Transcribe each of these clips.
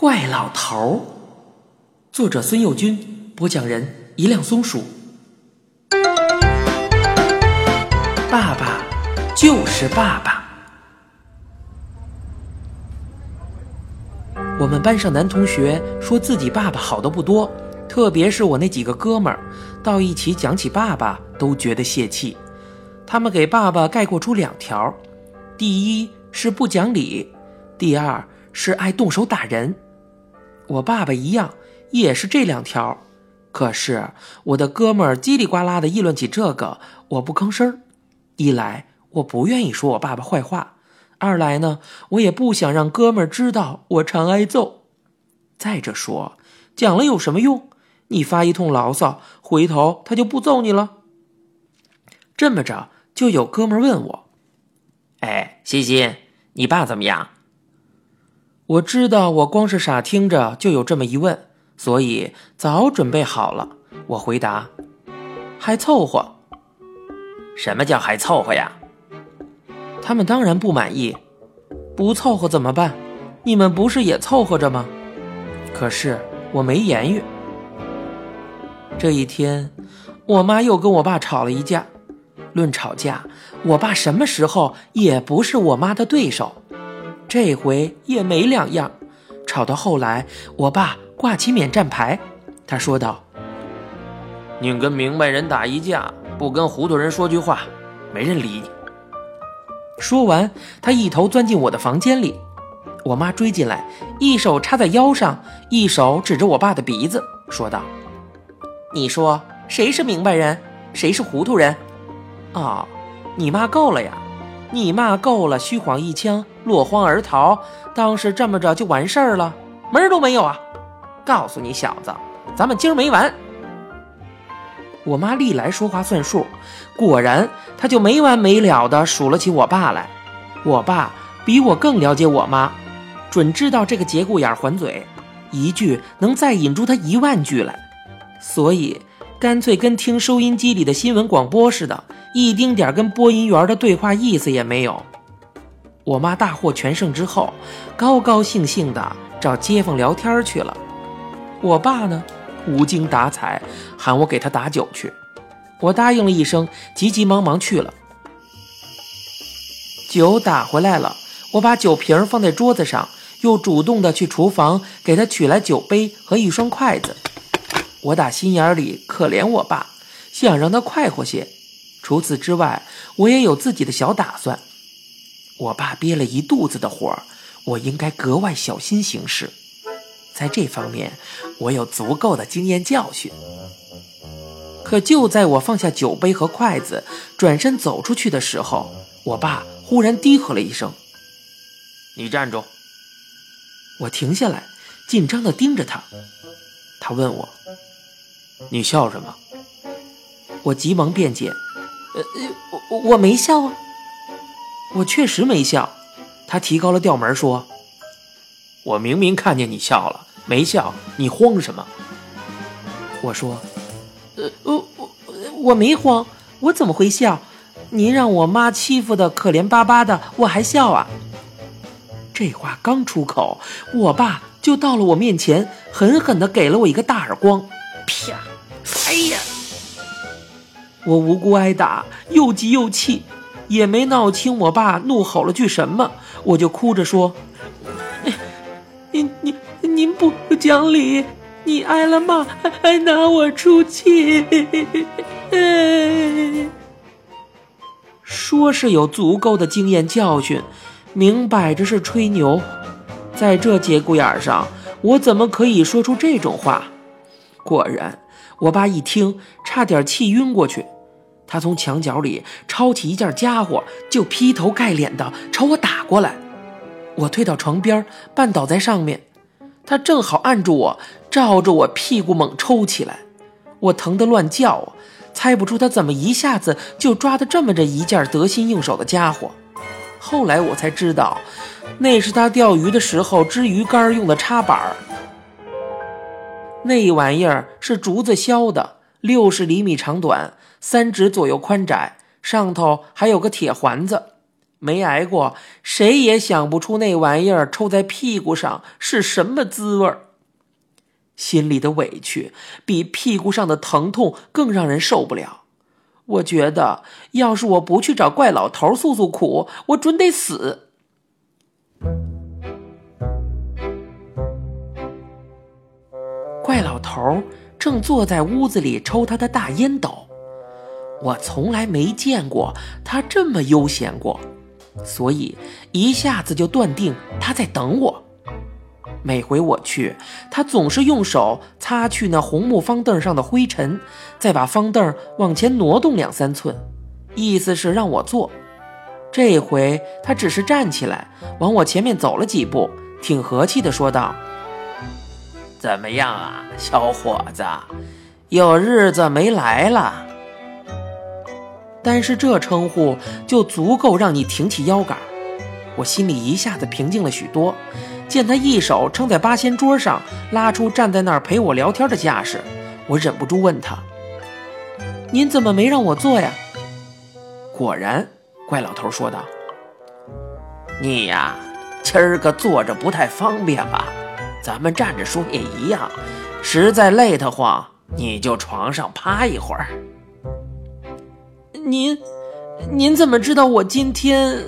怪老头儿，作者孙幼军，播讲人一辆松鼠。爸爸就是爸爸。我们班上男同学说自己爸爸好的不多，特别是我那几个哥们儿，到一起讲起爸爸都觉得泄气。他们给爸爸概括出两条：第一是不讲理，第二是爱动手打人。我爸爸一样，也是这两条。可是我的哥们儿叽里呱啦的议论起这个，我不吭声儿。一来我不愿意说我爸爸坏话，二来呢，我也不想让哥们儿知道我常挨揍。再者说，讲了有什么用？你发一通牢骚，回头他就不揍你了。这么着，就有哥们儿问我：“哎，欣欣，你爸怎么样？”我知道我光是傻听着就有这么一问，所以早准备好了。我回答：“还凑合。”什么叫还凑合呀？他们当然不满意，不凑合怎么办？你们不是也凑合着吗？可是我没言语。这一天，我妈又跟我爸吵了一架。论吵架，我爸什么时候也不是我妈的对手。这回也没两样。吵到后来，我爸挂起免战牌，他说道：“宁跟明白人打一架。”不跟糊涂人说句话，没人理你。说完，他一头钻进我的房间里。我妈追进来，一手插在腰上，一手指着我爸的鼻子，说道：“你说谁是明白人，谁是糊涂人？哦，你骂够了呀！你骂够了，虚晃一枪，落荒而逃，当是这么着就完事儿了？门儿都没有啊！告诉你小子，咱们今儿没完。”我妈历来说话算数，果然，她就没完没了的数了起我爸来。我爸比我更了解我妈，准知道这个节骨眼还嘴，一句能再引出他一万句来，所以干脆跟听收音机里的新闻广播似的，一丁点跟播音员的对话意思也没有。我妈大获全胜之后，高高兴兴的找街坊聊天去了。我爸呢？无精打采，喊我给他打酒去。我答应了一声，急急忙忙去了。酒打回来了，我把酒瓶放在桌子上，又主动的去厨房给他取来酒杯和一双筷子。我打心眼里可怜我爸，想让他快活些。除此之外，我也有自己的小打算。我爸憋了一肚子的火，我应该格外小心行事。在这方面，我有足够的经验教训。可就在我放下酒杯和筷子，转身走出去的时候，我爸忽然低喝了一声：“你站住！”我停下来，紧张地盯着他。他问我：“你笑什么？”我急忙辩解：“呃，我我没笑啊，我确实没笑。”他提高了调门说：“我明明看见你笑了。”没笑，你慌什么？我说，呃，我我我没慌，我怎么会笑？您让我妈欺负的可怜巴巴的，我还笑啊？这话刚出口，我爸就到了我面前，狠狠地给了我一个大耳光，啪！哎呀！我无辜挨打，又急又气，也没闹清我爸怒吼了句什么，我就哭着说：“你 你。”您不讲理，你挨了骂还还拿我出气，说是有足够的经验教训，明摆着是吹牛。在这节骨眼上，我怎么可以说出这种话？果然，我爸一听，差点气晕过去。他从墙角里抄起一件家伙，就劈头盖脸的朝我打过来。我退到床边，绊倒在上面。他正好按住我，照着我屁股猛抽起来，我疼得乱叫，猜不出他怎么一下子就抓的这么着一件得心应手的家伙。后来我才知道，那是他钓鱼的时候支鱼竿用的插板儿。那玩意儿是竹子削的，六十厘米长短，三指左右宽窄，上头还有个铁环子。没挨过，谁也想不出那玩意儿抽在屁股上是什么滋味儿。心里的委屈比屁股上的疼痛更让人受不了。我觉得，要是我不去找怪老头诉诉苦，我准得死。怪老头正坐在屋子里抽他的大烟斗，我从来没见过他这么悠闲过，所以一下子就断定他在等我。每回我去，他总是用手擦去那红木方凳上的灰尘，再把方凳往前挪动两三寸，意思是让我坐。这回他只是站起来，往我前面走了几步，挺和气的说道：“怎么样啊，小伙子，有日子没来了。”但是这称呼就足够让你挺起腰杆，我心里一下子平静了许多。见他一手撑在八仙桌上，拉出站在那儿陪我聊天的架势，我忍不住问他：“您怎么没让我坐呀？”果然，怪老头说道：“你呀，今儿个坐着不太方便吧？咱们站着说也一样。实在累得慌，你就床上趴一会儿。”您，您怎么知道我今天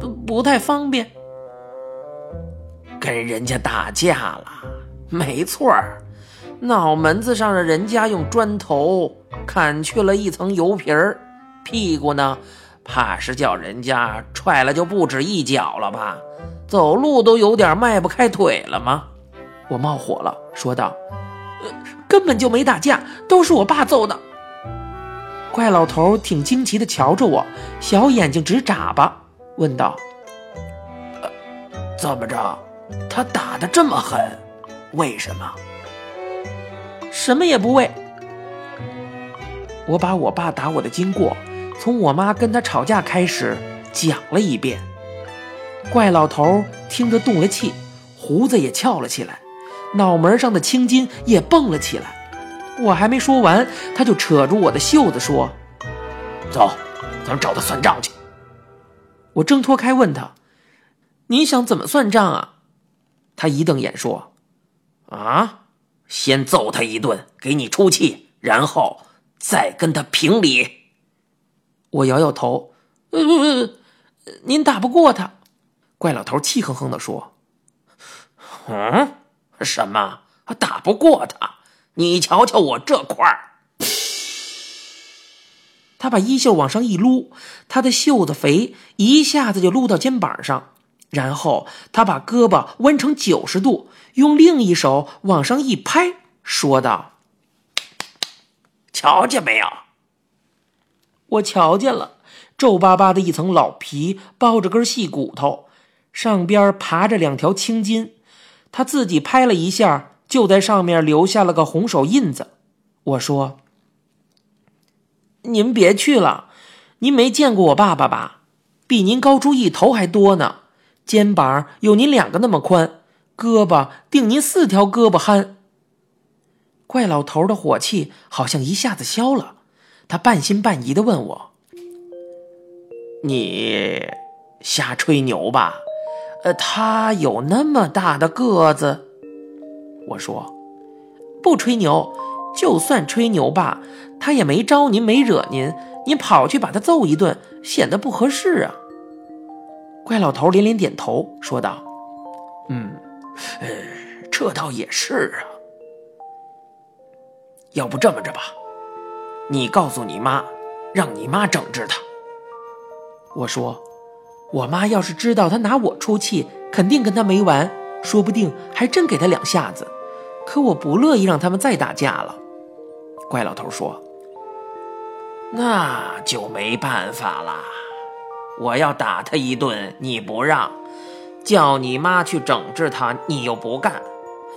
不不太方便？跟人家打架了，没错，脑门子上的人家用砖头砍去了一层油皮儿，屁股呢，怕是叫人家踹了就不止一脚了吧？走路都有点迈不开腿了吗？我冒火了，说道：“呃，根本就没打架，都是我爸揍的。”怪老头挺惊奇的瞧着我，小眼睛直眨巴，问道：“，怎么着？”他打的这么狠，为什么？什么也不为。我把我爸打我的经过，从我妈跟他吵架开始讲了一遍。怪老头听得动了气，胡子也翘了起来，脑门上的青筋也蹦了起来。我还没说完，他就扯住我的袖子说：“走，咱找他算账去。”我挣脱开，问他：“你想怎么算账啊？”他一瞪眼说：“啊，先揍他一顿，给你出气，然后再跟他评理。”我摇摇头：“呃，您打不过他。”怪老头气哼哼地说：“嗯，什么？打不过他？你瞧瞧我这块儿。”他把衣袖往上一撸，他的袖子肥，一下子就撸到肩膀上。然后他把胳膊弯成九十度，用另一手往上一拍，说道：“瞧见没有？我瞧见了，皱巴巴的一层老皮包着根细骨头，上边爬着两条青筋。他自己拍了一下，就在上面留下了个红手印子。”我说：“您别去了，您没见过我爸爸吧？比您高出一头还多呢。”肩膀有您两个那么宽，胳膊顶您四条胳膊憨。怪老头的火气好像一下子消了，他半信半疑的问我：“你瞎吹牛吧？呃，他有那么大的个子？”我说：“不吹牛，就算吹牛吧，他也没招您，没惹您，您跑去把他揍一顿，显得不合适啊。”怪老头连连点头，说道：“嗯，呃，这倒也是啊。要不这么着吧，你告诉你妈，让你妈整治他。”我说：“我妈要是知道他拿我出气，肯定跟他没完，说不定还真给他两下子。可我不乐意让他们再打架了。”怪老头说：“那就没办法啦。”我要打他一顿，你不让；叫你妈去整治他，你又不干。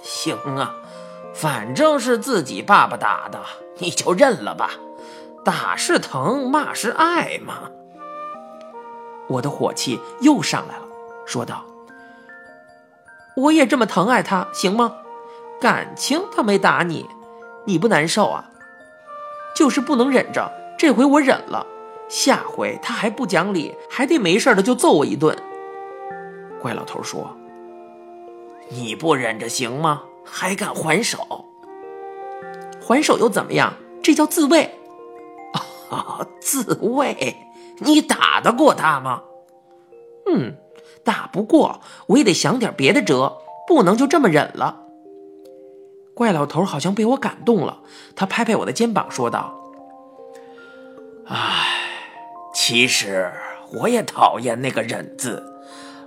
行啊，反正是自己爸爸打的，你就认了吧。打是疼，骂是爱嘛。我的火气又上来了，说道：“我也这么疼爱他，行吗？感情他没打你，你不难受啊？就是不能忍着。这回我忍了。”下回他还不讲理，还得没事的就揍我一顿。怪老头说：“你不忍着行吗？还敢还手？还手又怎么样？这叫自卫。啊，自卫？你打得过他吗？嗯，打不过，我也得想点别的辙，不能就这么忍了。”怪老头好像被我感动了，他拍拍我的肩膀说道：“唉，其实我也讨厌那个忍字。”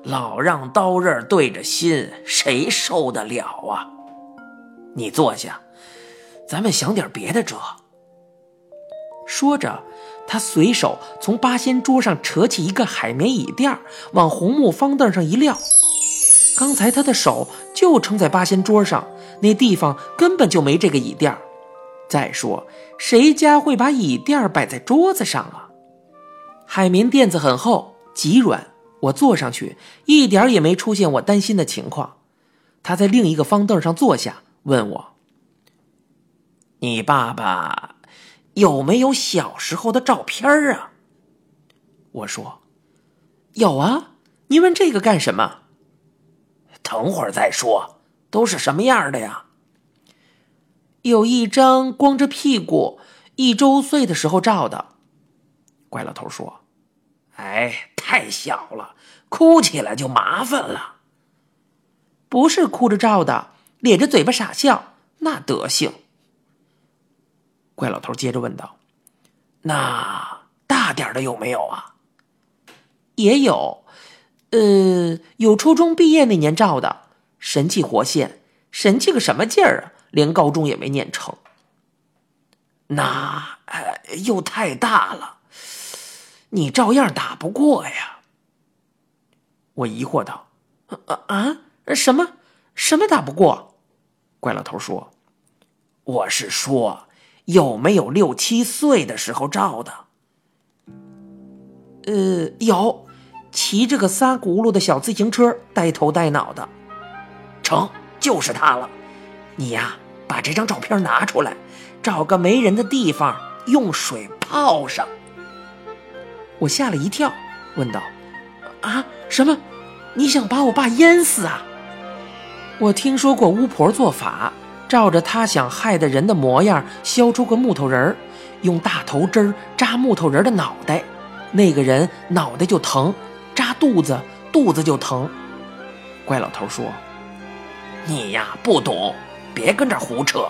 老让刀刃对着心，谁受得了啊？你坐下，咱们想点别的辙。说着，他随手从八仙桌上扯起一个海绵椅垫，往红木方凳上一撂。刚才他的手就撑在八仙桌上，那地方根本就没这个椅垫。再说，谁家会把椅垫摆在桌子上啊？海绵垫子很厚，极软。我坐上去，一点也没出现我担心的情况。他在另一个方凳上坐下，问我：“你爸爸有没有小时候的照片啊？”我说：“有啊。”你问这个干什么？等会儿再说。都是什么样的呀？有一张光着屁股，一周岁的时候照的。怪老头说。哎，太小了，哭起来就麻烦了。不是哭着照的，咧着嘴巴傻笑，那德行。怪老头接着问道：“那大点的有没有啊？”也有，呃，有初中毕业那年照的，神气活现，神气个什么劲儿啊？连高中也没念成。那呃又太大了。你照样打不过呀！我疑惑道：“啊啊，什么什么打不过？”怪老头说：“我是说，有没有六七岁的时候照的？”呃，有，骑着个仨轱辘的小自行车，呆头呆脑的。成，就是他了。你呀，把这张照片拿出来，找个没人的地方，用水泡上。我吓了一跳，问道：“啊，什么？你想把我爸淹死啊？”我听说过巫婆做法，照着他想害的人的模样削出个木头人，用大头针扎木头人的脑袋，那个人脑袋就疼；扎肚子，肚子就疼。怪老头说：“你呀，不懂，别跟这胡扯。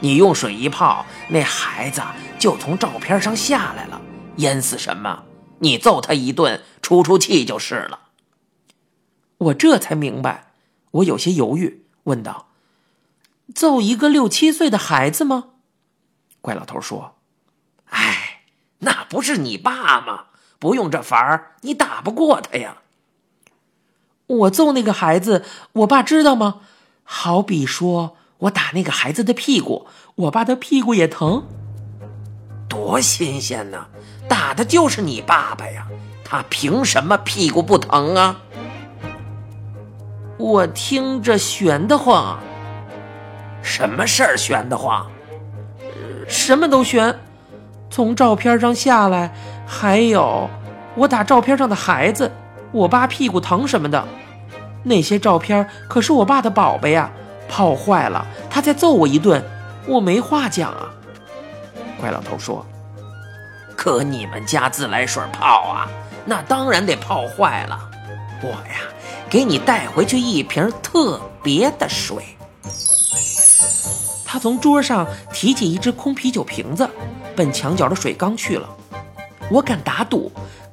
你用水一泡，那孩子就从照片上下来了，淹死什么？”你揍他一顿，出出气就是了。我这才明白，我有些犹豫，问道：“揍一个六七岁的孩子吗？”怪老头说：“哎，那不是你爸吗？不用这法儿，你打不过他呀。”我揍那个孩子，我爸知道吗？好比说我打那个孩子的屁股，我爸的屁股也疼。多新鲜呢！打的就是你爸爸呀，他凭什么屁股不疼啊？我听着悬得慌。什么事儿悬得慌？什么都悬。从照片上下来，还有我打照片上的孩子，我爸屁股疼什么的。那些照片可是我爸的宝贝呀，泡坏了，他再揍我一顿，我没话讲啊。怪老头说。可你们家自来水泡啊，那当然得泡坏了。我呀，给你带回去一瓶特别的水。他从桌上提起一只空啤酒瓶子，奔墙角的水缸去了。我敢打赌，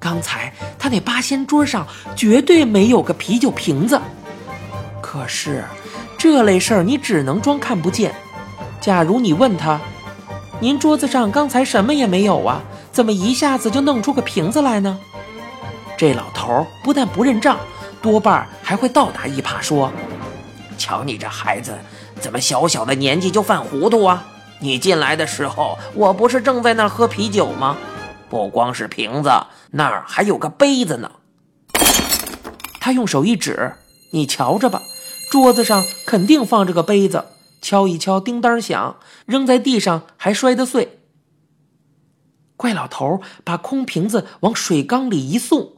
刚才他那八仙桌上绝对没有个啤酒瓶子。可是，这类事儿你只能装看不见。假如你问他，您桌子上刚才什么也没有啊？怎么一下子就弄出个瓶子来呢？这老头不但不认账，多半还会倒打一耙，说：“瞧你这孩子，怎么小小的年纪就犯糊涂啊？你进来的时候，我不是正在那喝啤酒吗？不光是瓶子，那儿还有个杯子呢。”他用手一指：“你瞧着吧，桌子上肯定放着个杯子，敲一敲，叮当响，扔在地上还摔得碎。”怪老头把空瓶子往水缸里一送，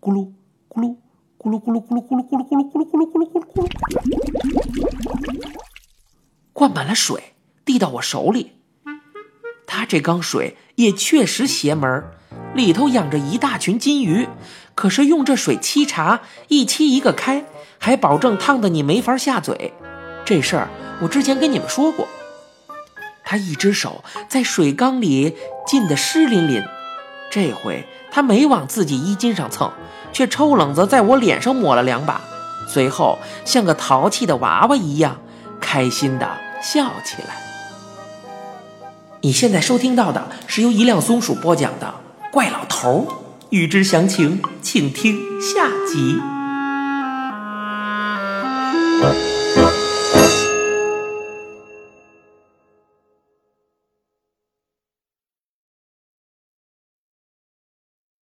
咕噜咕噜咕噜咕噜咕噜咕噜咕噜咕噜咕噜咕噜咕噜咕噜咕噜，灌满了水，递到我手里。他这缸水也确实邪门儿里头养着一大群金鱼，可是用这水沏茶，一沏一个开，还保证烫的你没法下嘴。这事儿我之前跟你们说过。他一只手在水缸里浸得湿淋淋，这回他没往自己衣襟上蹭，却抽冷子在我脸上抹了两把，随后像个淘气的娃娃一样，开心地笑起来。你现在收听到的是由一辆松鼠播讲的《怪老头儿》，欲知详情，请听下集。